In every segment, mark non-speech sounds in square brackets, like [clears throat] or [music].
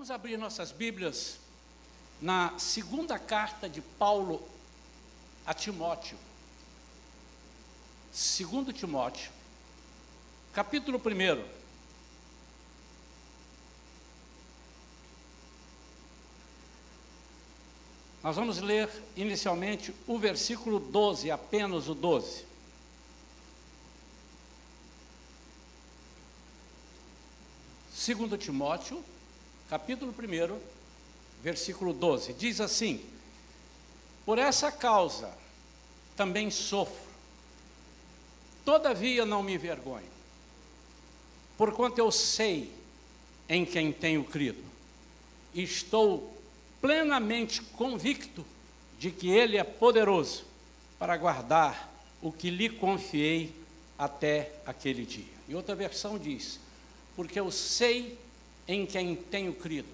Vamos abrir nossas Bíblias na segunda carta de Paulo a Timóteo. Segundo Timóteo, capítulo 1. Nós vamos ler inicialmente o versículo 12, apenas o 12. Segundo Timóteo, capítulo 1, versículo 12, diz assim: Por essa causa também sofro, todavia não me envergonho, porquanto eu sei em quem tenho crido, e estou plenamente convicto de que Ele é poderoso para guardar o que lhe confiei até aquele dia. E outra versão diz: Porque eu sei em quem tenho crido,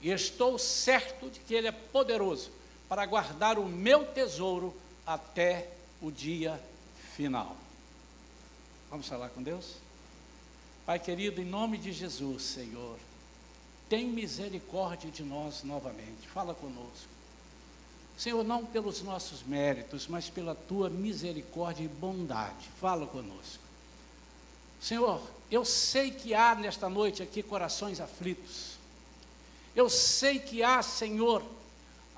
e estou certo de que Ele é poderoso para guardar o meu tesouro até o dia final. Vamos falar com Deus? Pai querido, em nome de Jesus, Senhor, tem misericórdia de nós novamente. Fala conosco. Senhor, não pelos nossos méritos, mas pela tua misericórdia e bondade. Fala conosco. Senhor, eu sei que há nesta noite aqui corações aflitos. Eu sei que há, Senhor,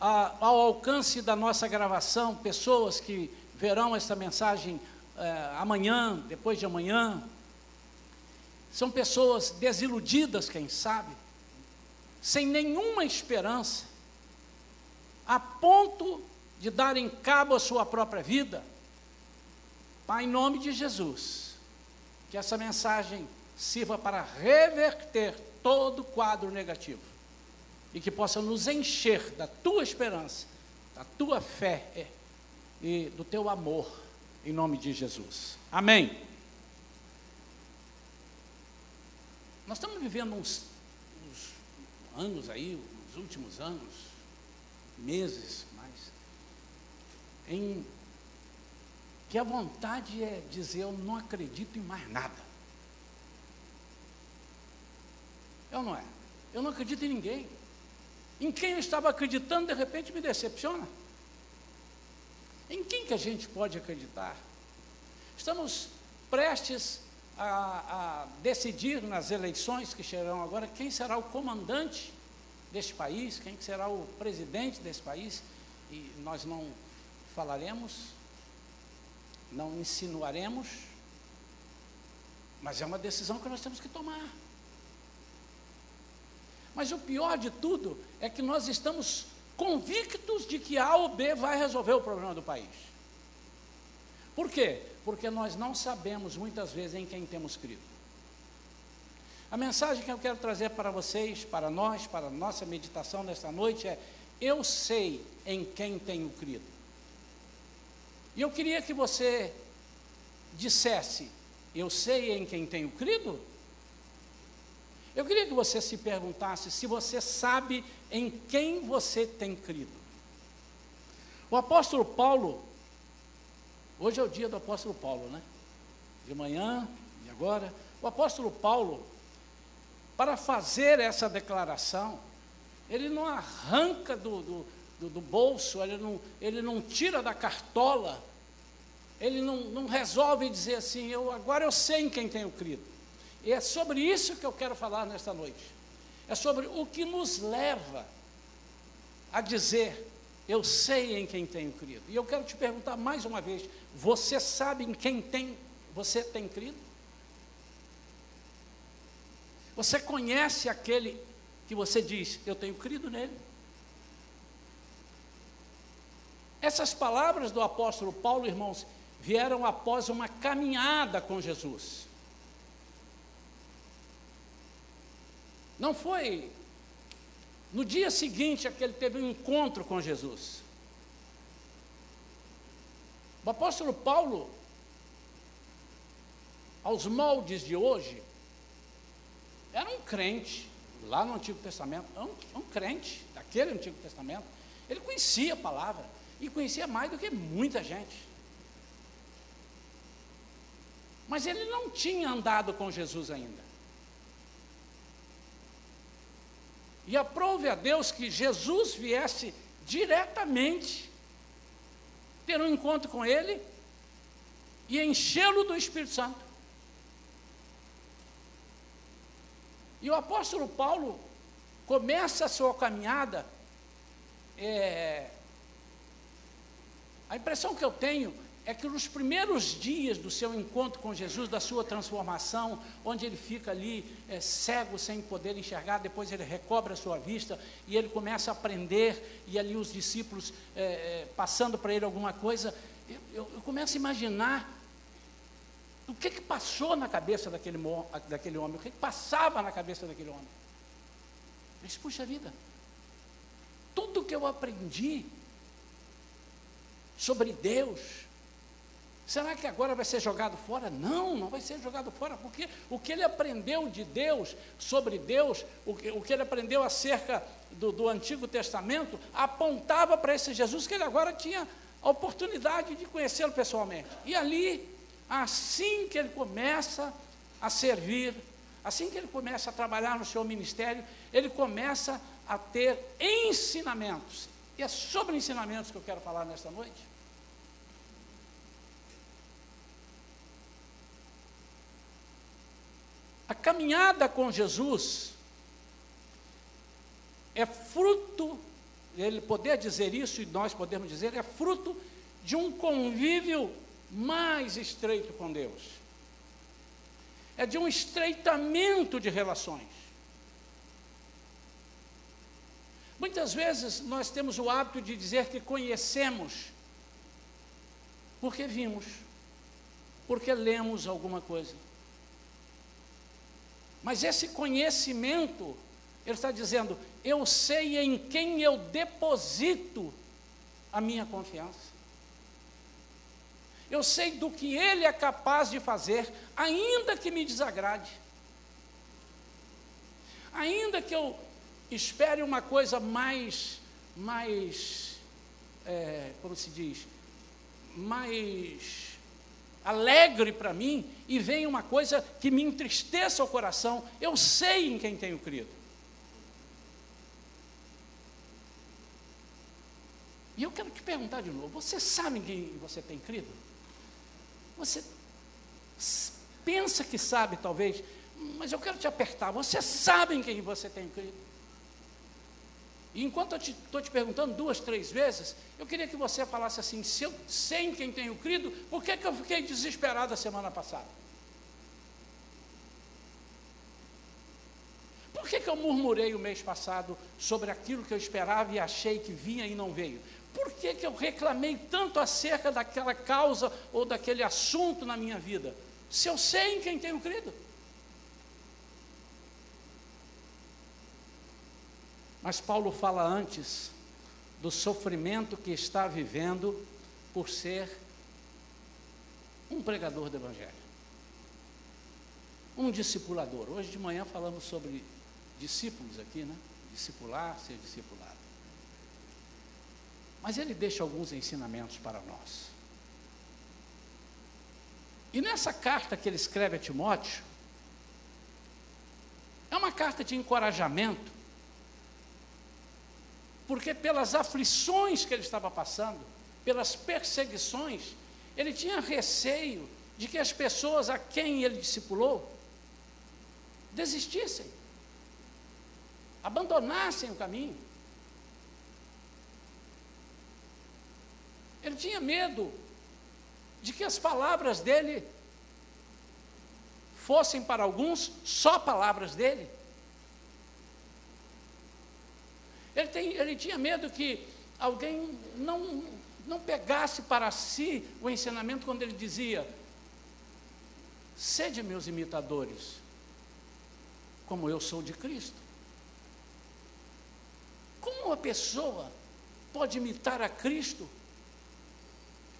a, ao alcance da nossa gravação, pessoas que verão esta mensagem eh, amanhã, depois de amanhã. São pessoas desiludidas, quem sabe, sem nenhuma esperança, a ponto de darem cabo à sua própria vida. Pai, em nome de Jesus, que essa mensagem sirva para reverter todo o quadro negativo e que possa nos encher da tua esperança, da tua fé e do teu amor, em nome de Jesus. Amém. Nós estamos vivendo uns anos aí, os últimos anos, meses mais, em que a vontade é dizer eu não acredito em mais nada. Ou não é? Eu não acredito em ninguém. Em quem eu estava acreditando, de repente me decepciona. Em quem que a gente pode acreditar? Estamos prestes a, a decidir nas eleições que chegarão agora quem será o comandante deste país, quem será o presidente desse país, e nós não falaremos, não insinuaremos, mas é uma decisão que nós temos que tomar. Mas o pior de tudo é que nós estamos convictos de que A ou B vai resolver o problema do país. Por quê? Porque nós não sabemos muitas vezes em quem temos crido. A mensagem que eu quero trazer para vocês, para nós, para a nossa meditação nesta noite é: eu sei em quem tenho crido. E eu queria que você dissesse: eu sei em quem tenho crido? Eu queria que você se perguntasse se você sabe em quem você tem crido. O apóstolo Paulo, Hoje é o dia do apóstolo Paulo, né? De manhã e agora. O apóstolo Paulo, para fazer essa declaração, ele não arranca do, do, do, do bolso, ele não, ele não tira da cartola, ele não, não resolve dizer assim, eu, agora eu sei em quem tenho crido. E é sobre isso que eu quero falar nesta noite. É sobre o que nos leva a dizer eu sei em quem tenho crido. E eu quero te perguntar mais uma vez: você sabe em quem tem, você tem crido? Você conhece aquele que você diz, eu tenho crido nele? Essas palavras do apóstolo Paulo, irmãos, vieram após uma caminhada com Jesus. Não foi no dia seguinte é que ele teve um encontro com Jesus. O apóstolo Paulo, aos moldes de hoje, era um crente, lá no Antigo Testamento, um, um crente daquele Antigo Testamento. Ele conhecia a palavra e conhecia mais do que muita gente. Mas ele não tinha andado com Jesus ainda. E aprove a Deus que Jesus viesse diretamente ter um encontro com ele e enchê-lo do Espírito Santo. E o apóstolo Paulo começa a sua caminhada. É, a impressão que eu tenho é que nos primeiros dias do seu encontro com Jesus, da sua transformação, onde ele fica ali é, cego, sem poder enxergar, depois ele recobra a sua vista e ele começa a aprender, e ali os discípulos é, passando para ele alguma coisa, eu, eu, eu, começo a imaginar o que, que passou na cabeça daquele, daquele homem, o que, que passava na cabeça daquele homem. Ele disse, puxa vida, tudo que eu aprendi sobre Deus, Será que agora vai ser jogado fora? Não, não vai ser jogado fora, porque o que ele aprendeu de Deus, sobre Deus, o que, o que ele aprendeu acerca do, do Antigo Testamento, apontava para esse Jesus que ele agora tinha a oportunidade de conhecê-lo pessoalmente. E ali, assim que ele começa a servir, assim que ele começa a trabalhar no seu ministério, ele começa a ter ensinamentos. E é sobre ensinamentos que eu quero falar nesta noite. A caminhada com Jesus é fruto, ele poder dizer isso e nós podemos dizer, é fruto de um convívio mais estreito com Deus. É de um estreitamento de relações. Muitas vezes nós temos o hábito de dizer que conhecemos porque vimos, porque lemos alguma coisa. Mas esse conhecimento, ele está dizendo, eu sei em quem eu deposito a minha confiança. Eu sei do que ele é capaz de fazer, ainda que me desagrade. Ainda que eu espere uma coisa mais, mais, é, como se diz, mais alegre para mim e venha uma coisa que me entristeça o coração, eu sei em quem tenho crido. E eu quero te perguntar de novo: você sabe em quem você tem crido? Você pensa que sabe, talvez, mas eu quero te apertar. Você sabe em quem você tem crido? E enquanto eu estou te, te, perguntando duas, três vezes, eu queria que você falasse assim: se eu sei em quem tenho crido, por que, que eu fiquei desesperado a semana passada? Por que, que eu murmurei o mês passado sobre aquilo que eu esperava e achei que vinha e não veio? Por que, que eu reclamei tanto acerca daquela causa ou daquele assunto na minha vida? Se eu sei em quem tenho crido. Mas Paulo fala antes do sofrimento que está vivendo por ser um pregador do Evangelho, um discipulador. Hoje de manhã falamos sobre discípulos aqui, né? Discipular, ser discipulado. Mas ele deixa alguns ensinamentos para nós. E nessa carta que ele escreve a Timóteo, é uma carta de encorajamento porque pelas aflições que ele estava passando, pelas perseguições, ele tinha receio de que as pessoas a quem ele discipulou desistissem, abandonassem o caminho. Ele tinha medo de que as palavras dele fossem para alguns só palavras dele Ele, tem, ele tinha medo que alguém não, não pegasse para si o ensinamento quando ele dizia: Sede meus imitadores, como eu sou de Cristo. Como uma pessoa pode imitar a Cristo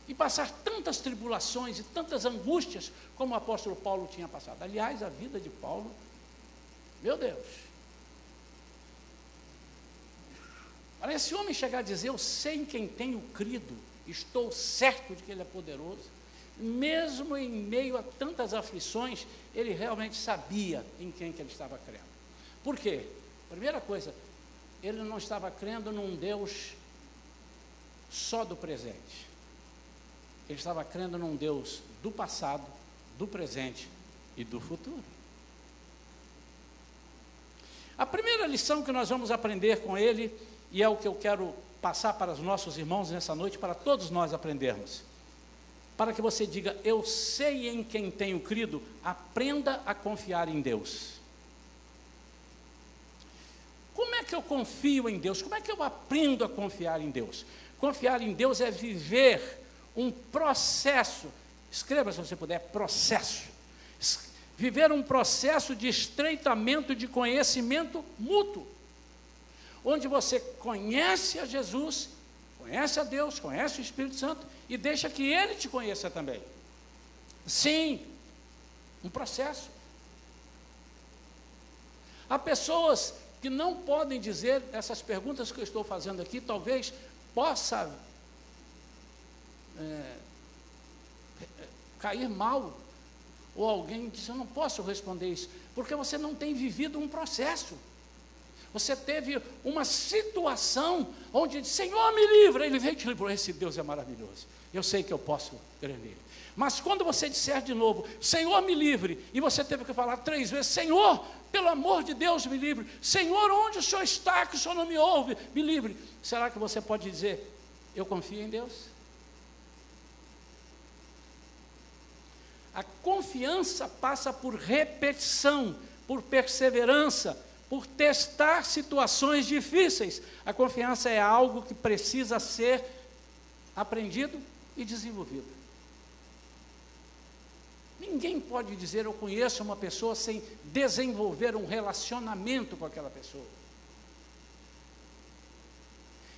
e passar tantas tribulações e tantas angústias como o apóstolo Paulo tinha passado? Aliás, a vida de Paulo, meu Deus, Para esse homem chegar a dizer, eu sei em quem tenho crido, estou certo de que ele é poderoso, mesmo em meio a tantas aflições, ele realmente sabia em quem que ele estava crendo. Por quê? Primeira coisa, ele não estava crendo num Deus só do presente. Ele estava crendo num Deus do passado, do presente e do futuro. A primeira lição que nós vamos aprender com ele, e é o que eu quero passar para os nossos irmãos nessa noite, para todos nós aprendermos. Para que você diga, eu sei em quem tenho crido, aprenda a confiar em Deus. Como é que eu confio em Deus? Como é que eu aprendo a confiar em Deus? Confiar em Deus é viver um processo, escreva se você puder, processo. Viver um processo de estreitamento de conhecimento mútuo, onde você conhece a Jesus, conhece a Deus, conhece o Espírito Santo e deixa que Ele te conheça também. Sim, um processo. Há pessoas que não podem dizer essas perguntas que eu estou fazendo aqui, talvez possa é, cair mal, ou alguém diz: Eu não posso responder isso, porque você não tem vivido um processo. Você teve uma situação onde, Senhor, me livra. Ele veio e te livrou. Esse Deus é maravilhoso. Eu sei que eu posso crer nele. Mas quando você disser de novo, Senhor, me livre, e você teve que falar três vezes, Senhor, pelo amor de Deus, me livre. Senhor, onde o Senhor está, que o Senhor não me ouve, me livre. Será que você pode dizer, eu confio em Deus? A confiança passa por repetição, por perseverança, por testar situações difíceis. A confiança é algo que precisa ser aprendido e desenvolvido. Ninguém pode dizer eu conheço uma pessoa sem desenvolver um relacionamento com aquela pessoa.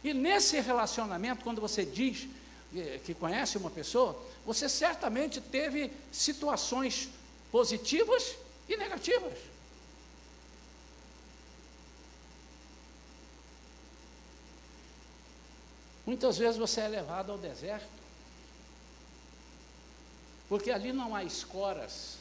E nesse relacionamento, quando você diz eh, que conhece uma pessoa, você certamente teve situações positivas e negativas. Muitas vezes você é levado ao deserto porque ali não há escoras.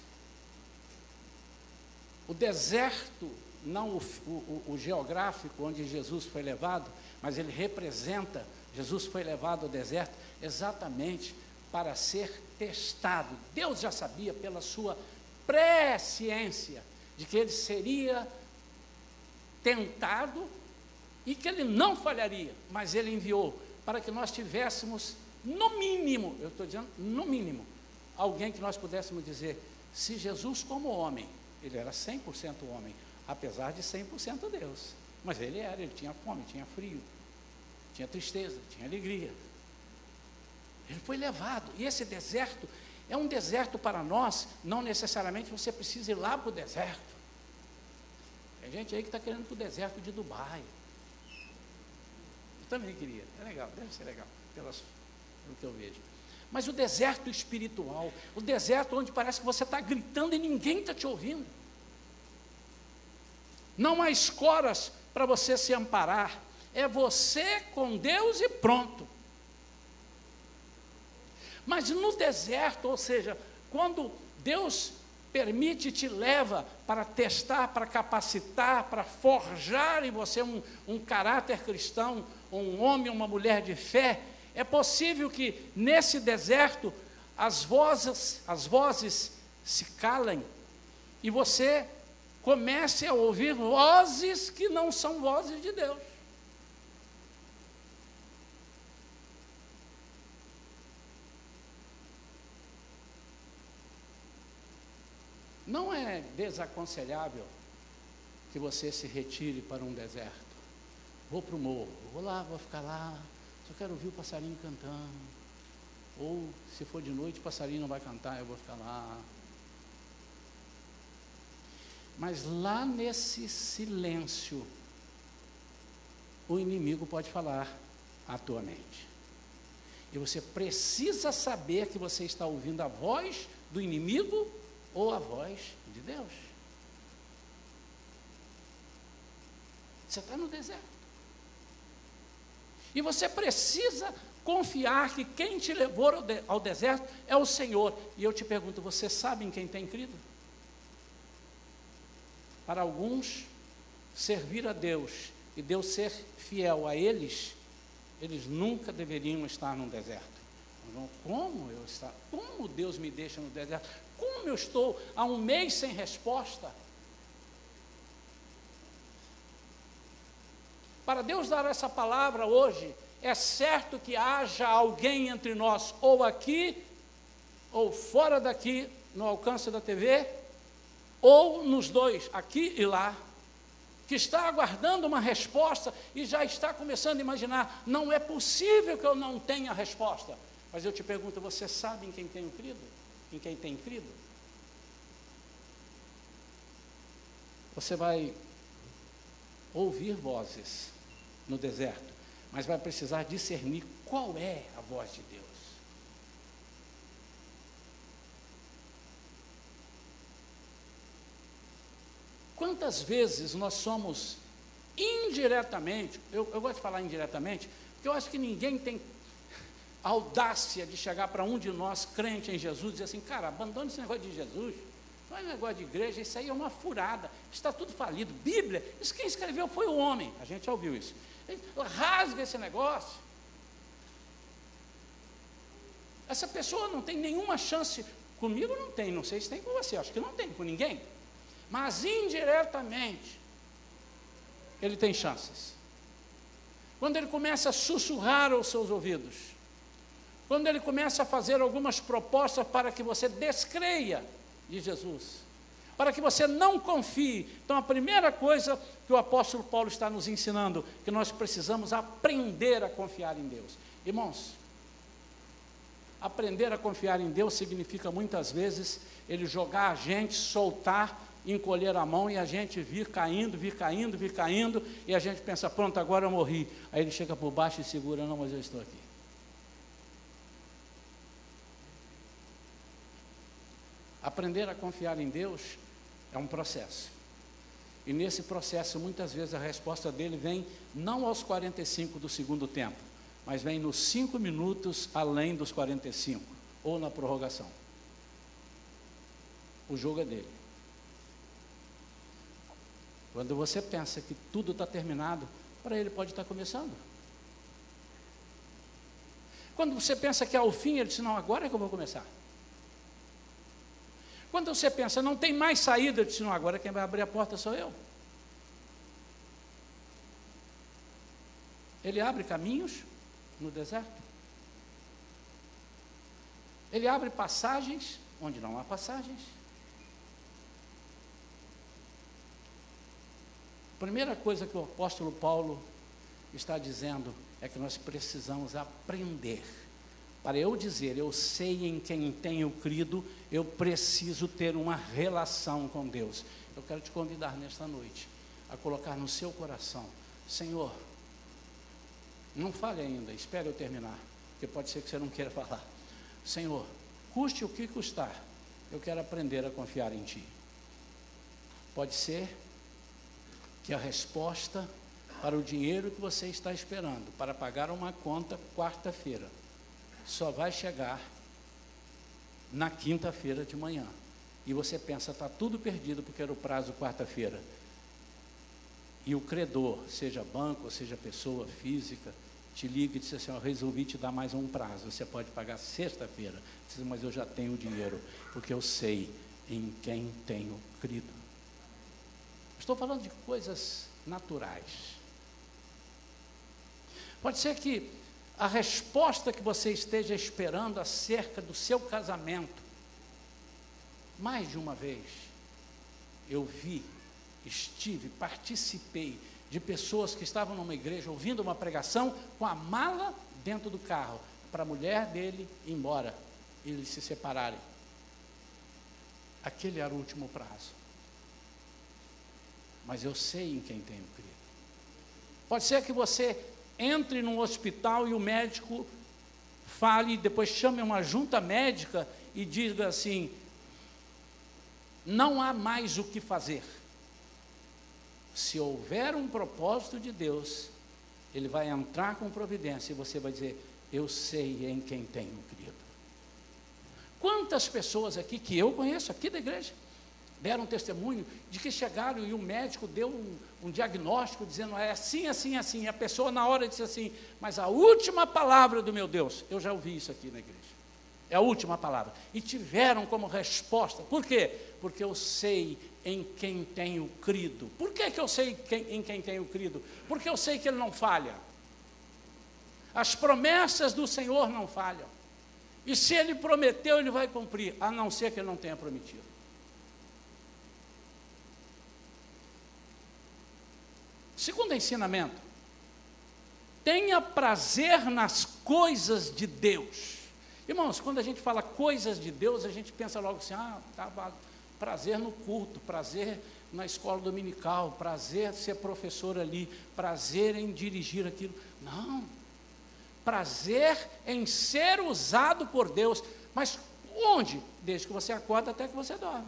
O deserto, não o, o, o, geográfico onde Jesus foi levado, mas ele representa, Jesus foi levado ao deserto exatamente para ser testado. Deus já sabia pela sua presciência de que ele seria tentado e que ele não falharia, mas ele enviou para que nós tivéssemos, no mínimo, eu estou dizendo, no mínimo, alguém que nós pudéssemos dizer, se Jesus como homem, ele era 100% homem, apesar de 100% Deus, mas ele era, ele tinha fome, tinha frio, tinha tristeza, tinha alegria. Ele foi levado, e esse deserto é um deserto para nós, não necessariamente você precisa ir lá para o deserto. Tem gente aí que está querendo para o deserto de Dubai. Eu também queria, é legal, deve ser legal, pelas, pelo que eu vejo. Mas o deserto espiritual, o deserto onde parece que você está gritando e ninguém está te ouvindo. Não há escoras para você se amparar. É você com Deus e pronto. Mas no deserto, ou seja, quando Deus permite te leva para testar, para capacitar, para forjar em você um, um caráter cristão, um homem, uma mulher de fé, é possível que nesse deserto as vozes, as vozes se calem e você comece a ouvir vozes que não são vozes de Deus. Não é desaconselhável que você se retire para um deserto. Vou para o morro, vou lá, vou ficar lá, só quero ouvir o passarinho cantando. Ou, se for de noite, o passarinho não vai cantar, eu vou ficar lá. Mas lá nesse silêncio, o inimigo pode falar à tua mente. E você precisa saber que você está ouvindo a voz do inimigo ou a voz de Deus. Você está no deserto. E você precisa confiar que quem te levou ao deserto é o Senhor. E eu te pergunto: você sabe em quem tem crido? Para alguns, servir a Deus e Deus ser fiel a eles, eles nunca deveriam estar no deserto. Como eu estar? Como Deus me deixa no deserto? Como eu estou há um mês sem resposta? Para Deus dar essa palavra hoje, é certo que haja alguém entre nós, ou aqui, ou fora daqui, no alcance da TV, ou nos dois, aqui e lá, que está aguardando uma resposta e já está começando a imaginar: não é possível que eu não tenha resposta. Mas eu te pergunto: você sabe em quem tenho crido? Em quem tem crido? Você vai ouvir vozes no deserto, mas vai precisar discernir qual é a voz de Deus. Quantas vezes nós somos indiretamente, eu, eu gosto de falar indiretamente, porque eu acho que ninguém tem audácia de chegar para um de nós, crente em Jesus, e dizer assim, cara, abandone esse negócio de Jesus, não é negócio de igreja, isso aí é uma furada, está tudo falido. Bíblia, isso quem escreveu foi o homem, a gente já ouviu isso. Rasga esse negócio. Essa pessoa não tem nenhuma chance, comigo não tem, não sei se tem com você, acho que não tem com ninguém mas indiretamente ele tem chances. Quando ele começa a sussurrar aos seus ouvidos, quando ele começa a fazer algumas propostas para que você descreia de Jesus, para que você não confie. Então, a primeira coisa que o apóstolo Paulo está nos ensinando, que nós precisamos aprender a confiar em Deus. Irmãos, aprender a confiar em Deus significa muitas vezes ele jogar a gente, soltar encolher a mão e a gente vir caindo, vir caindo, vir caindo, e a gente pensa, pronto, agora eu morri. Aí ele chega por baixo e segura, não, mas eu estou aqui. Aprender a confiar em Deus é um processo. E nesse processo, muitas vezes, a resposta dele vem não aos 45 do segundo tempo, mas vem nos 5 minutos além dos 45, ou na prorrogação. O jogo é dele. Quando você pensa que tudo está terminado, para ele pode estar começando. Quando você pensa que é o fim, ele diz: Não, agora é que eu vou começar. Quando você pensa, não tem mais saída, ele diz: Não, agora quem vai abrir a porta sou eu. Ele abre caminhos no deserto. Ele abre passagens onde não há passagens. primeira coisa que o apóstolo Paulo está dizendo é que nós precisamos aprender. Para eu dizer, eu sei em quem tenho crido, eu preciso ter uma relação com Deus. Eu quero te convidar nesta noite a colocar no seu coração: Senhor, não fale ainda, espere eu terminar, porque pode ser que você não queira [laughs] falar. Senhor, custe o que custar, eu quero aprender a confiar em Ti. Pode ser que a resposta para o dinheiro que você está esperando para pagar uma conta quarta-feira só vai chegar na quinta-feira de manhã. E você pensa, está tudo perdido porque era o prazo quarta-feira. E o credor, seja banco, seja pessoa física, te liga e diz assim: ó, resolvi te dar mais um prazo. Você pode pagar sexta-feira. Mas eu já tenho o dinheiro, porque eu sei em quem tenho crido. Estou falando de coisas naturais. Pode ser que a resposta que você esteja esperando acerca do seu casamento, mais de uma vez, eu vi, estive, participei de pessoas que estavam numa igreja ouvindo uma pregação com a mala dentro do carro, para a mulher dele ir embora e eles se separarem. Aquele era o último prazo mas eu sei em quem tenho crido. Pode ser que você entre num hospital e o médico fale, depois chame uma junta médica e diga assim: não há mais o que fazer. Se houver um propósito de Deus, Ele vai entrar com providência e você vai dizer: Eu sei em quem tenho crido. Quantas pessoas aqui que eu conheço, aqui da igreja, deram testemunho de que chegaram e o médico deu um, um diagnóstico dizendo é assim, assim, assim. E a pessoa na hora disse assim, mas a última palavra do meu Deus, eu já ouvi isso aqui na igreja. É a última palavra. E tiveram como resposta. Por quê? Porque eu sei em quem tenho crido. Por que, que eu sei quem, em quem tenho crido? Porque eu sei que Ele não falha. As promessas do Senhor não falham. E se Ele prometeu, Ele vai cumprir, a não ser que Ele não tenha prometido. Segundo ensinamento, tenha prazer nas coisas de Deus. Irmãos, quando a gente fala coisas de Deus, a gente pensa logo assim, ah, tá, prazer no culto, prazer na escola dominical, prazer ser professor ali, prazer em dirigir aquilo. Não. Prazer em ser usado por Deus. Mas onde? Desde que você acorda até que você dorme.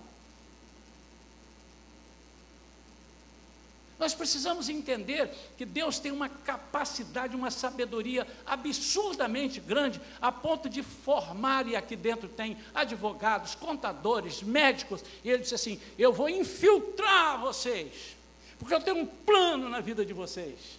Nós precisamos entender que Deus tem uma capacidade, uma sabedoria absurdamente grande, a ponto de formar, e aqui dentro tem advogados, contadores, médicos, e ele disse assim: Eu vou infiltrar vocês, porque eu tenho um plano na vida de vocês.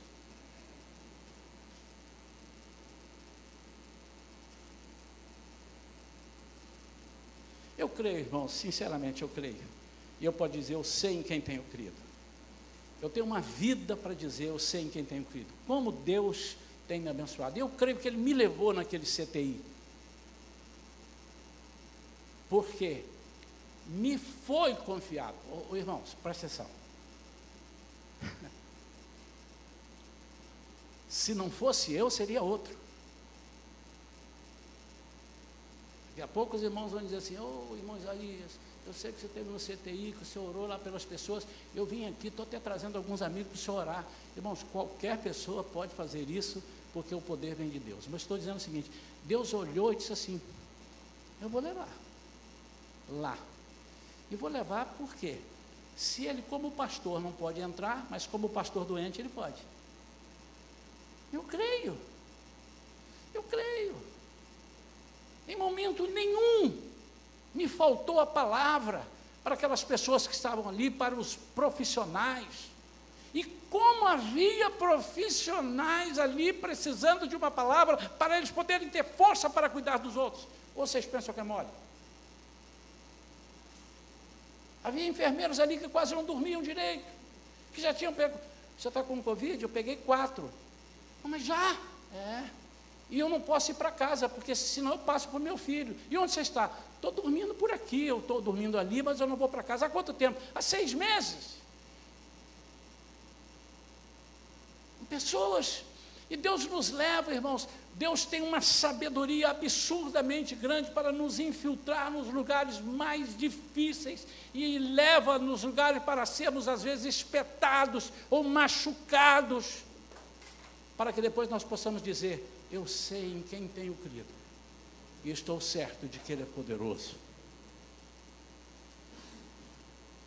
Eu creio, irmãos, sinceramente eu creio. E eu posso dizer, eu sei em quem tenho crido. Eu tenho uma vida para dizer, eu sei em quem tenho crido. Como Deus tem me abençoado. Eu creio que Ele me levou naquele CTI. Porque me foi confiado. Ô, irmãos, presta atenção. [laughs] Se não fosse eu, seria outro. Daqui a pouco os irmãos vão dizer assim, ô oh, irmão Isaías, eu sei que você teve no CTI, que você orou lá pelas pessoas. Eu vim aqui, estou até trazendo alguns amigos para senhor orar. Irmãos, qualquer pessoa pode fazer isso, porque o poder vem de Deus. Mas estou dizendo o seguinte: Deus olhou e disse assim: Eu vou levar lá. E vou levar por quê? Se ele, como pastor, não pode entrar, mas como pastor doente, ele pode. Eu creio. Eu creio. Em momento nenhum me faltou a palavra para aquelas pessoas que estavam ali, para os profissionais. E como havia profissionais ali precisando de uma palavra para eles poderem ter força para cuidar dos outros. Ou vocês pensam que é mole? Havia enfermeiros ali que quase não dormiam direito, que já tinham pego. Você está com Covid? Eu peguei quatro. Mas já? É. E eu não posso ir para casa, porque senão eu passo para o meu filho. E onde você está? Estou dormindo por aqui, eu estou dormindo ali, mas eu não vou para casa. Há quanto tempo? Há seis meses. Pessoas. E Deus nos leva, irmãos. Deus tem uma sabedoria absurdamente grande para nos infiltrar nos lugares mais difíceis e leva nos lugares para sermos, às vezes, espetados ou machucados, para que depois nós possamos dizer: eu sei em quem tenho crido, e estou certo de que Ele é poderoso.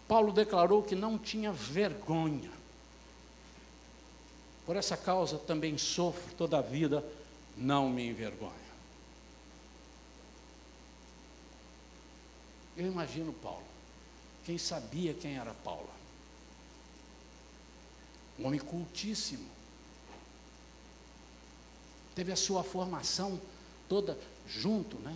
Paulo declarou que não tinha vergonha. Por essa causa também sofro toda a vida, não me envergonho. Eu imagino Paulo. Quem sabia quem era Paulo? Um homem cultíssimo teve a sua formação toda junto, né?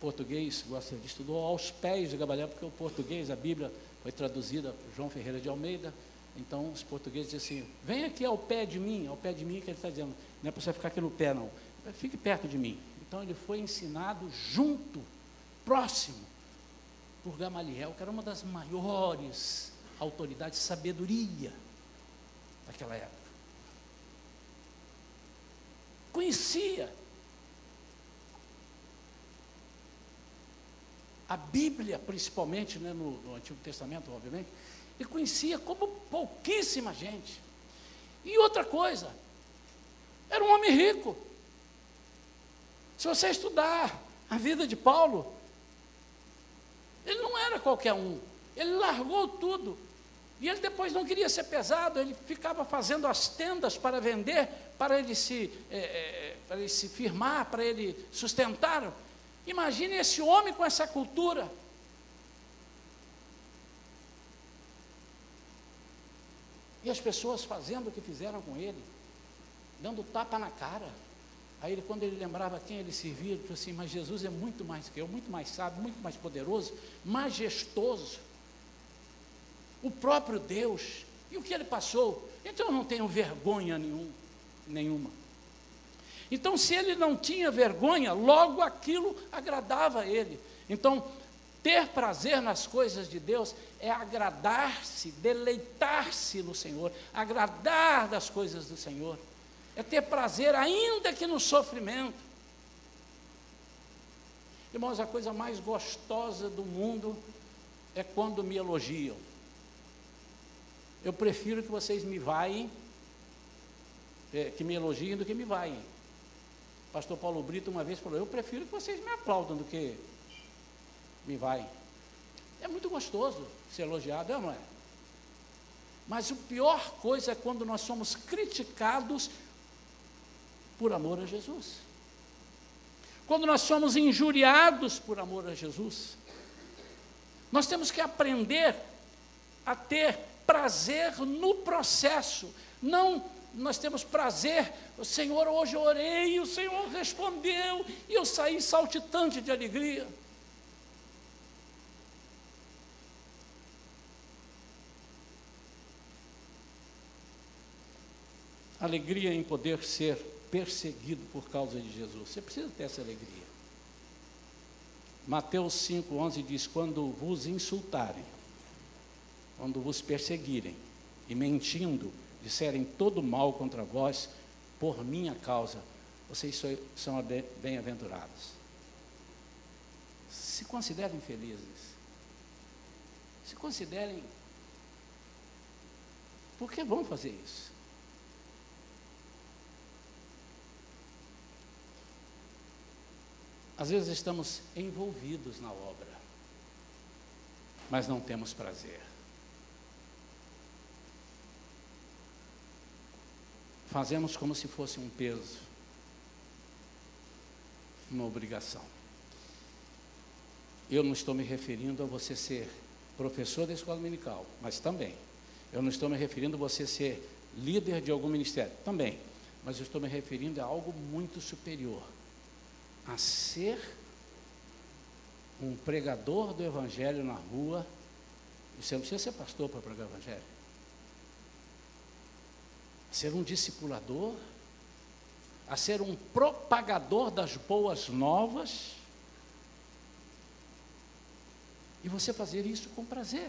Português, gosta de estudou aos pés de Gamaliel, porque o português, a Bíblia foi traduzida por João Ferreira de Almeida. Então os portugueses dizem assim: vem aqui ao pé de mim, ao pé de mim que ele está dizendo, não é para você ficar aqui no pé, não. Fique perto de mim. Então ele foi ensinado junto, próximo, por Gamaliel, que era uma das maiores autoridades de sabedoria daquela época conhecia. A Bíblia, principalmente né, no, no Antigo Testamento, obviamente, ele conhecia como pouquíssima gente. E outra coisa, era um homem rico. Se você estudar a vida de Paulo, ele não era qualquer um. Ele largou tudo. E ele depois não queria ser pesado, ele ficava fazendo as tendas para vender, para ele se, é, é, para ele se firmar, para ele sustentar. Imagine esse homem com essa cultura. E as pessoas fazendo o que fizeram com ele, dando tapa na cara. Aí ele, quando ele lembrava quem ele servia, ele falou assim: Mas Jesus é muito mais que eu, muito mais sábio, muito mais poderoso, majestoso. O próprio Deus. E o que ele passou? Então eu não tenho vergonha nenhum, nenhuma. Então, se ele não tinha vergonha, logo aquilo agradava a ele. Então, ter prazer nas coisas de Deus é agradar-se, deleitar-se no Senhor, agradar das coisas do Senhor, é ter prazer, ainda que no sofrimento. Irmãos, a coisa mais gostosa do mundo é quando me elogiam. Eu prefiro que vocês me vaiem, é, que me elogiem do que me vaiem. Pastor Paulo Brito uma vez falou: Eu prefiro que vocês me aplaudam do que me vai. É muito gostoso ser elogiado, não é? Mas a pior coisa é quando nós somos criticados por amor a Jesus. Quando nós somos injuriados por amor a Jesus. Nós temos que aprender a ter prazer no processo, não nós temos prazer. O Senhor, hoje eu orei, o Senhor respondeu, e eu saí saltitante de alegria. Alegria em poder ser perseguido por causa de Jesus. Você precisa ter essa alegria. Mateus 5,11 diz: Quando vos insultarem, quando vos perseguirem, e mentindo, disserem todo mal contra vós, por minha causa, vocês são bem-aventurados. Se considerem felizes. Se considerem. Por que vão fazer isso? Às vezes estamos envolvidos na obra, mas não temos prazer. Fazemos como se fosse um peso, uma obrigação. Eu não estou me referindo a você ser professor da escola dominical, mas também. Eu não estou me referindo a você ser líder de algum ministério, também. Mas eu estou me referindo a algo muito superior a ser um pregador do Evangelho na rua. Você não precisa ser pastor para pregar o Evangelho ser um discipulador, a ser um propagador das boas novas, e você fazer isso com prazer.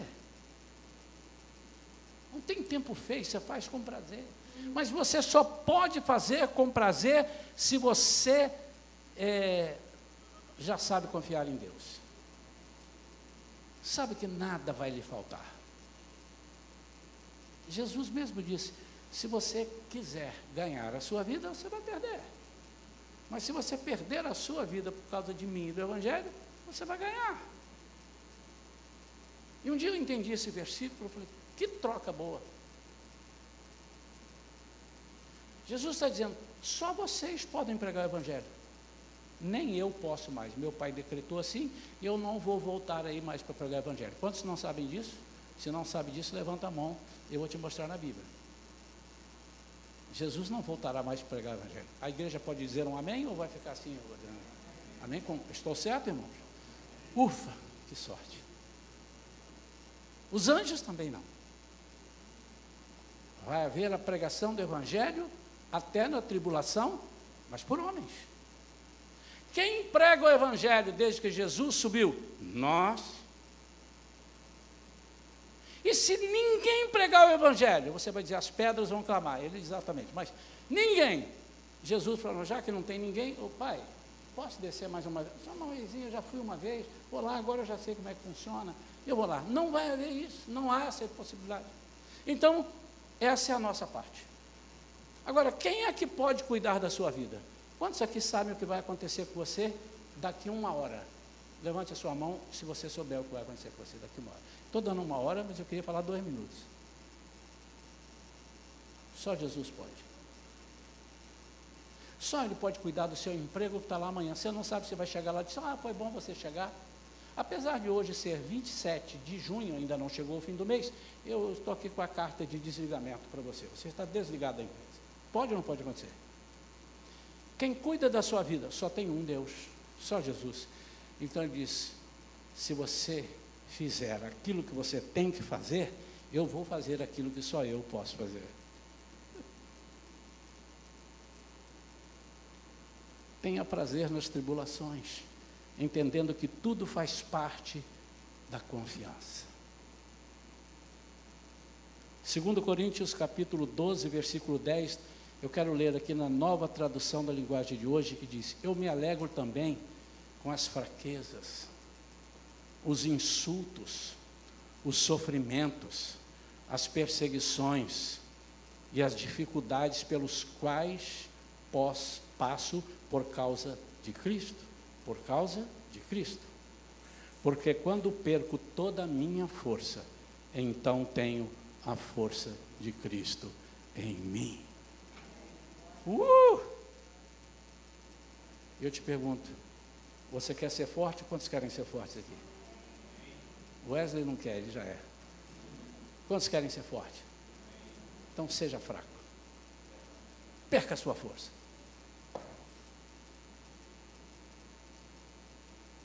Não tem tempo feio, você faz com prazer. Mas você só pode fazer com prazer se você é, já sabe confiar em Deus. Sabe que nada vai lhe faltar. Jesus mesmo disse: se você quiser ganhar a sua vida, você vai perder. Mas se você perder a sua vida por causa de mim e do Evangelho, você vai ganhar. E um dia eu entendi esse versículo, e falei, que troca boa. Jesus está dizendo, só vocês podem pregar o Evangelho. Nem eu posso mais. Meu pai decretou assim, eu não vou voltar aí mais para pregar o Evangelho. Quantos não sabem disso? Se não sabe disso, levanta a mão, eu vou te mostrar na Bíblia. Jesus não voltará mais para pregar o Evangelho. A igreja pode dizer um amém ou vai ficar assim? Amém? Estou certo, irmãos? Ufa, que sorte. Os anjos também não. Vai haver a pregação do Evangelho até na tribulação, mas por homens. Quem prega o Evangelho desde que Jesus subiu? Nós e se ninguém pregar o Evangelho, você vai dizer, as pedras vão clamar. Ele exatamente, mas ninguém. Jesus falou, já que não tem ninguém, o pai, posso descer mais uma vez? Só uma vezinha, já fui uma vez, vou lá, agora eu já sei como é que funciona. Eu vou lá. Não vai haver isso, não há essa possibilidade. Então, essa é a nossa parte. Agora, quem é que pode cuidar da sua vida? Quantos aqui sabem o que vai acontecer com você daqui uma hora? Levante a sua mão se você souber o que vai acontecer com você daqui uma hora. Estou dando uma hora, mas eu queria falar dois minutos. Só Jesus pode. Só Ele pode cuidar do seu emprego que está lá amanhã. Você não sabe se vai chegar lá e diz, ah, foi bom você chegar. Apesar de hoje ser 27 de junho, ainda não chegou o fim do mês, eu estou aqui com a carta de desligamento para você. Você está desligado da empresa. Pode ou não pode acontecer? Quem cuida da sua vida só tem um Deus, só Jesus. Então ele diz: se você fizer aquilo que você tem que fazer, eu vou fazer aquilo que só eu posso fazer. Tenha prazer nas tribulações, entendendo que tudo faz parte da confiança. 2 Coríntios capítulo 12, versículo 10, eu quero ler aqui na nova tradução da linguagem de hoje, que diz: Eu me alegro também com as fraquezas, os insultos, os sofrimentos, as perseguições e as dificuldades pelos quais pós, passo por causa de Cristo, por causa de Cristo. Porque quando perco toda a minha força, então tenho a força de Cristo em mim. Uh! Eu te pergunto, você quer ser forte? Quantos querem ser fortes aqui? Wesley não quer, ele já é. Quantos querem ser forte? Então seja fraco. Perca a sua força.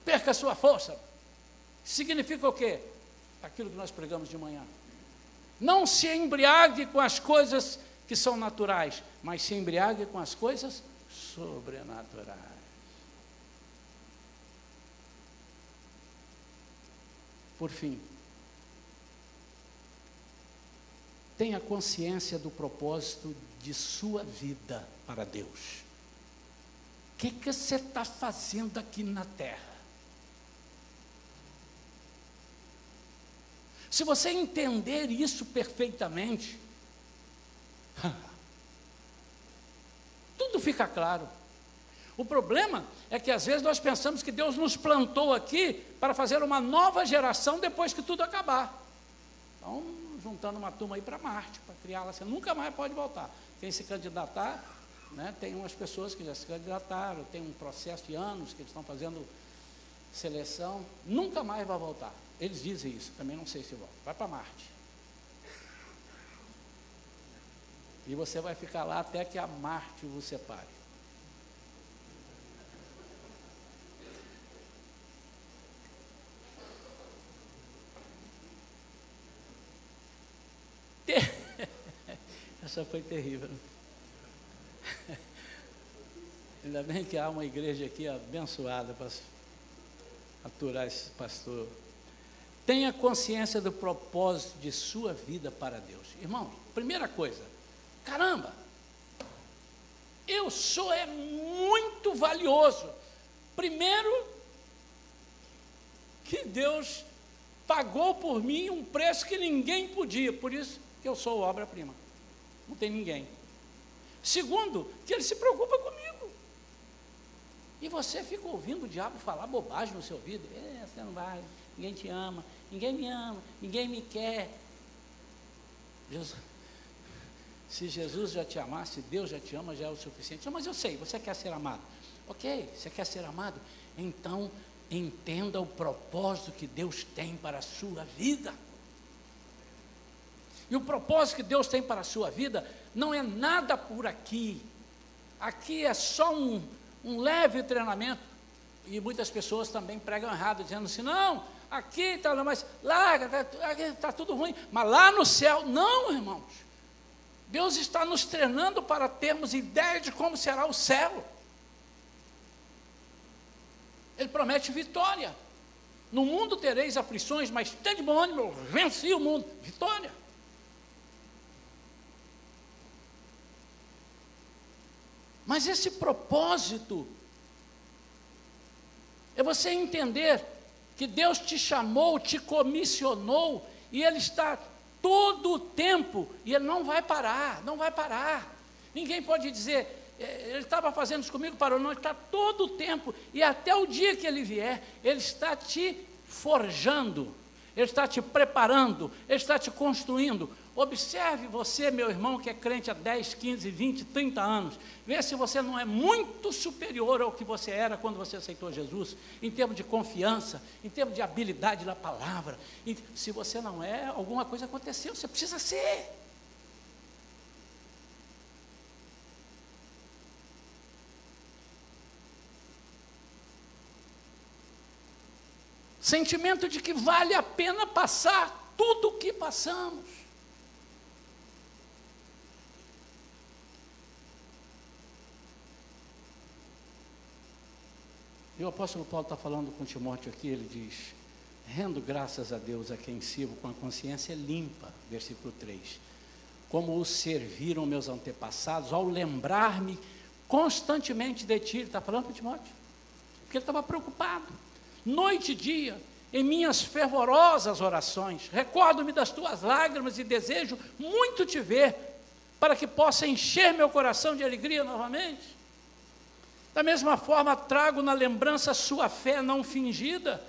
Perca a sua força. Significa o quê? Aquilo que nós pregamos de manhã. Não se embriague com as coisas que são naturais, mas se embriague com as coisas sobrenaturais. Por fim, tenha consciência do propósito de sua vida para Deus. O que, que você está fazendo aqui na terra? Se você entender isso perfeitamente, [laughs] tudo fica claro. O problema é que às vezes nós pensamos que Deus nos plantou aqui para fazer uma nova geração depois que tudo acabar. Então, juntando uma turma aí para Marte, para criá-la, você nunca mais pode voltar. Quem se candidatar, né, tem umas pessoas que já se candidataram, tem um processo de anos que eles estão fazendo seleção, nunca mais vai voltar. Eles dizem isso, também não sei se volta. Vai para Marte. E você vai ficar lá até que a Marte o separe. Essa foi terrível. [laughs] Ainda bem que há uma igreja aqui abençoada para aturar esse pastor. Tenha consciência do propósito de sua vida para Deus. Irmão, primeira coisa, caramba, eu sou é muito valioso. Primeiro, que Deus pagou por mim um preço que ninguém podia, por isso que eu sou obra-prima. Não tem ninguém. Segundo, que ele se preocupa comigo. E você fica ouvindo o diabo falar bobagem no seu ouvido. É, você não vai, ninguém te ama, ninguém me ama, ninguém me quer. Jesus, se Jesus já te amasse, Deus já te ama, já é o suficiente. Mas eu sei, você quer ser amado. Ok, você quer ser amado? Então entenda o propósito que Deus tem para a sua vida. E o propósito que Deus tem para a sua vida não é nada por aqui. Aqui é só um, um leve treinamento. E muitas pessoas também pregam errado, dizendo assim: não, aqui está, mas lá está tudo ruim, mas lá no céu, não, irmãos. Deus está nos treinando para termos ideia de como será o céu. Ele promete vitória. No mundo tereis aflições, mas tem de bom ânimo, venci o mundo. Vitória. Mas esse propósito é você entender que Deus te chamou, te comissionou, e Ele está todo o tempo, e Ele não vai parar, não vai parar. Ninguém pode dizer, é, ele estava fazendo isso comigo, parou. Não, ele está todo o tempo. E até o dia que ele vier, ele está te forjando, ele está te preparando, ele está te construindo. Observe você, meu irmão, que é crente há 10, 15, 20, 30 anos. Vê se você não é muito superior ao que você era quando você aceitou Jesus, em termos de confiança, em termos de habilidade na palavra. E se você não é, alguma coisa aconteceu, você precisa ser. Sentimento de que vale a pena passar tudo o que passamos. E o apóstolo Paulo está falando com Timóteo aqui, ele diz: rendo graças a Deus a quem sirvo com a consciência limpa, versículo 3. Como os serviram meus antepassados, ao lembrar-me constantemente de ti, ele está falando para Timóteo, porque ele estava preocupado noite e dia, em minhas fervorosas orações. Recordo-me das tuas lágrimas e desejo muito te ver, para que possa encher meu coração de alegria novamente. Da mesma forma, trago na lembrança sua fé não fingida,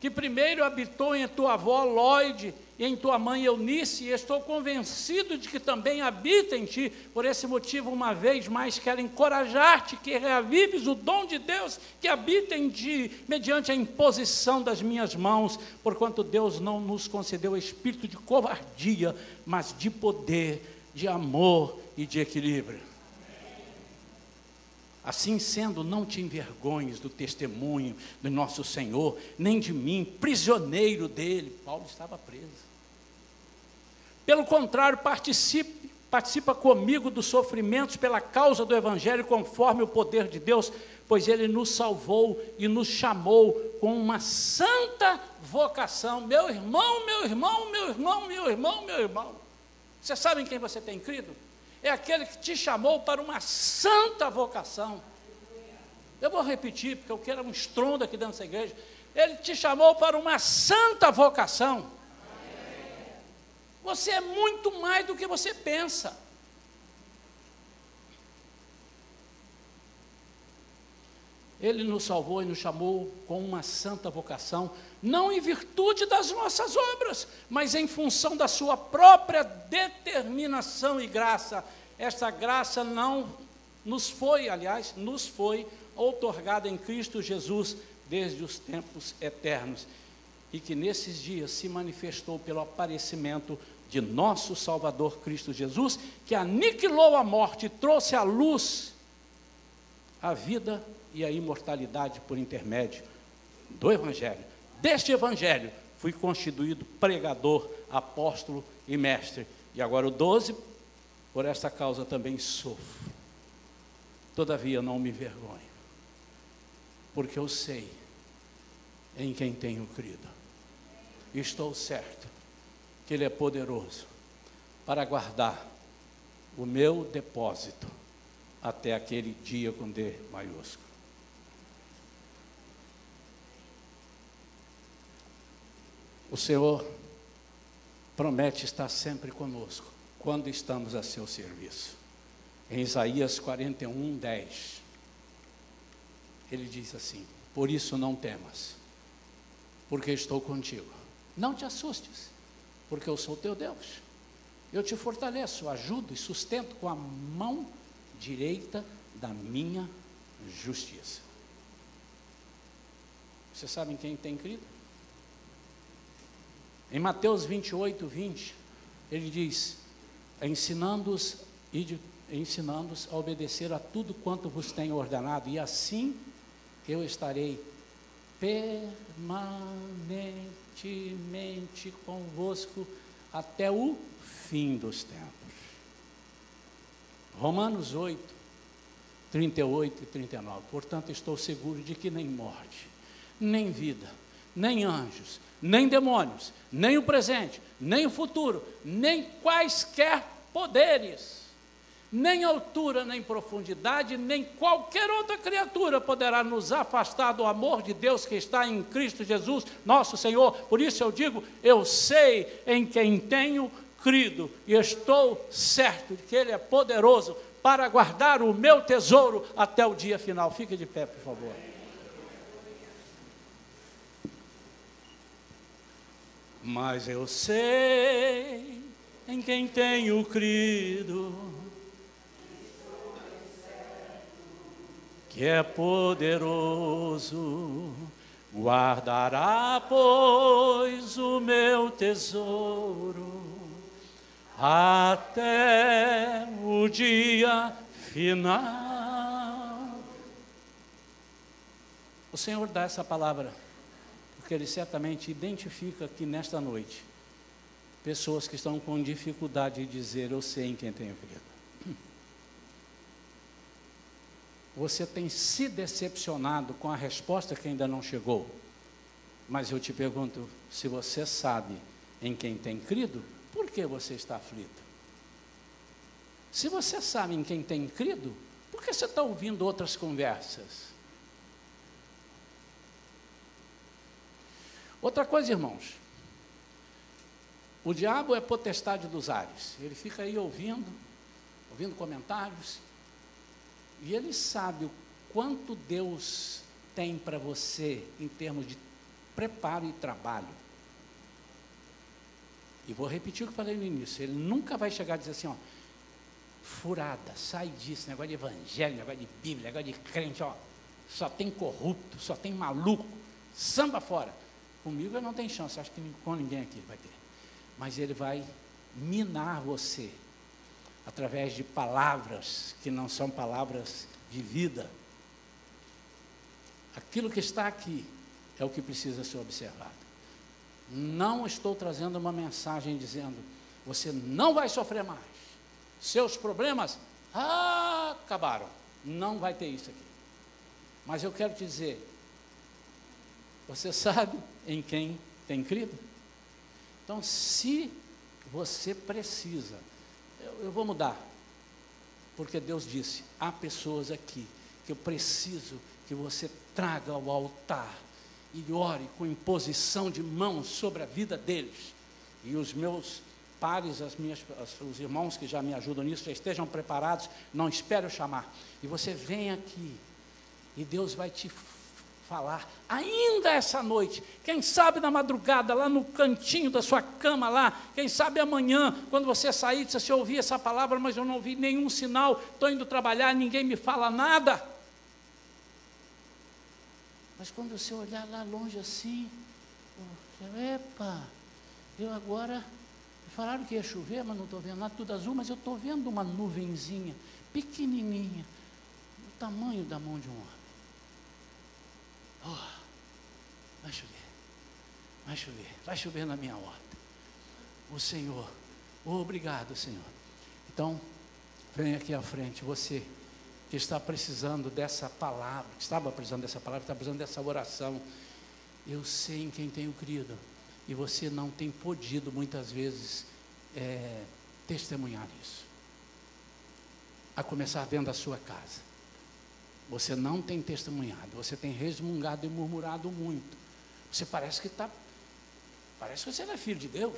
que primeiro habitou em tua avó Lloyd e em tua mãe Eunice, e estou convencido de que também habita em ti. Por esse motivo, uma vez mais, quero encorajar-te que reavives o dom de Deus que habita em ti, mediante a imposição das minhas mãos, porquanto Deus não nos concedeu espírito de covardia, mas de poder, de amor e de equilíbrio. Assim sendo, não te envergonhes do testemunho do nosso Senhor, nem de mim, prisioneiro dele. Paulo estava preso. Pelo contrário, participe, participa comigo dos sofrimentos pela causa do Evangelho, conforme o poder de Deus, pois ele nos salvou e nos chamou com uma santa vocação. Meu irmão, meu irmão, meu irmão, meu irmão, meu irmão. Você sabe em quem você tem crido? É aquele que te chamou para uma santa vocação. Eu vou repetir, porque eu quero um estrondo aqui dentro dessa igreja. Ele te chamou para uma santa vocação. Você é muito mais do que você pensa. Ele nos salvou e nos chamou com uma santa vocação, não em virtude das nossas obras, mas em função da sua própria determinação e graça. Esta graça não nos foi, aliás, nos foi outorgada em Cristo Jesus desde os tempos eternos e que nesses dias se manifestou pelo aparecimento de nosso Salvador Cristo Jesus, que aniquilou a morte e trouxe à luz a vida e a imortalidade por intermédio do Evangelho. Deste Evangelho fui constituído pregador, apóstolo e mestre. E agora o 12, por esta causa também sofro. Todavia não me vergonho, porque eu sei em quem tenho crido. Estou certo que Ele é poderoso para guardar o meu depósito até aquele dia com D maiúsculo. O Senhor promete estar sempre conosco quando estamos a seu serviço. Em Isaías 41, 10, ele diz assim: Por isso não temas, porque estou contigo. Não te assustes, porque eu sou teu Deus. Eu te fortaleço, ajudo e sustento com a mão direita da minha justiça. Você sabe em quem tem crido? Em Mateus 28, 20, ele diz: ensinando-os ensinando a obedecer a tudo quanto vos tenho ordenado, e assim eu estarei permanentemente convosco até o fim dos tempos. Romanos 8, 38 e 39. Portanto, estou seguro de que nem morte, nem vida, nem anjos, nem demônios, nem o presente, nem o futuro, nem quaisquer poderes, nem altura, nem profundidade, nem qualquer outra criatura poderá nos afastar do amor de Deus que está em Cristo Jesus, nosso Senhor. Por isso eu digo: eu sei em quem tenho crido e estou certo de que Ele é poderoso para guardar o meu tesouro até o dia final. Fique de pé, por favor. Mas eu sei em quem tenho crido, que é poderoso, guardará, pois, o meu tesouro até o dia final. O Senhor dá essa palavra, porque Ele certamente identifica que nesta noite pessoas que estão com dificuldade de dizer eu sei em quem tenho crido. [clears throat] Você tem se decepcionado com a resposta que ainda não chegou. Mas eu te pergunto, se você sabe em quem tem crido, por que você está aflito? Se você sabe em quem tem crido, por que você está ouvindo outras conversas? Outra coisa, irmãos, o diabo é potestade dos ares. Ele fica aí ouvindo, ouvindo comentários, e ele sabe o quanto Deus tem para você em termos de preparo e trabalho. E vou repetir o que falei no início: ele nunca vai chegar a dizer assim, ó, furada, sai disso, negócio de evangelho, negócio de Bíblia, negócio de crente, ó, só tem corrupto, só tem maluco, samba fora. Comigo não tem chance, acho que com ninguém aqui vai ter mas ele vai minar você através de palavras que não são palavras de vida. Aquilo que está aqui é o que precisa ser observado. Não estou trazendo uma mensagem dizendo: você não vai sofrer mais, seus problemas acabaram. Não vai ter isso aqui. Mas eu quero te dizer: você [laughs] sabe em quem tem crido? Então, se você precisa, eu, eu vou mudar, porque Deus disse: há pessoas aqui que eu preciso que você traga ao altar e ore com imposição de mãos sobre a vida deles. E os meus pares, as minhas, os irmãos que já me ajudam nisso, já estejam preparados, não espere eu chamar. E você vem aqui, e Deus vai te falar, ainda essa noite, quem sabe na madrugada, lá no cantinho da sua cama, lá, quem sabe amanhã, quando você sair, você ouvir essa palavra, mas eu não ouvi nenhum sinal, estou indo trabalhar, ninguém me fala nada. Mas quando você olhar lá longe assim, epa, eu agora, falaram que ia chover, mas não estou vendo nada, tudo azul, mas eu estou vendo uma nuvenzinha, pequenininha, do tamanho da mão de um homem. Oh, vai chover, vai chover, vai chover na minha horta. O Senhor, oh, obrigado, Senhor. Então, vem aqui à frente, você que está precisando dessa palavra, que estava precisando dessa palavra, está precisando dessa oração. Eu sei em quem tenho crido, e você não tem podido muitas vezes é, testemunhar isso. A começar dentro da sua casa. Você não tem testemunhado, você tem resmungado e murmurado muito. Você parece que está. Parece que você não é filho de Deus.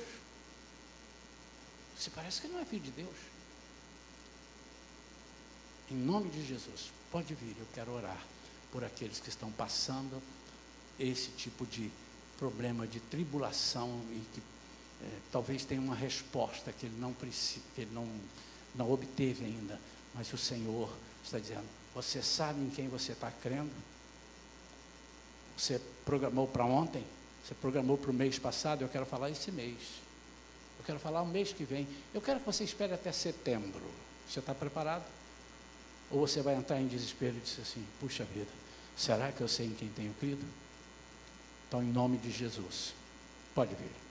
Você parece que não é filho de Deus. Em nome de Jesus, pode vir, eu quero orar por aqueles que estão passando esse tipo de problema de tribulação e que é, talvez tenha uma resposta que ele não que ele não, não obteve ainda, mas o Senhor está dizendo: você sabe em quem você está crendo? Você programou para ontem? Você programou para o mês passado? Eu quero falar esse mês. Eu quero falar o mês que vem. Eu quero que você espere até setembro. Você está preparado? Ou você vai entrar em desespero e dizer assim: puxa vida, será que eu sei em quem tenho crido? Então, em nome de Jesus, pode vir.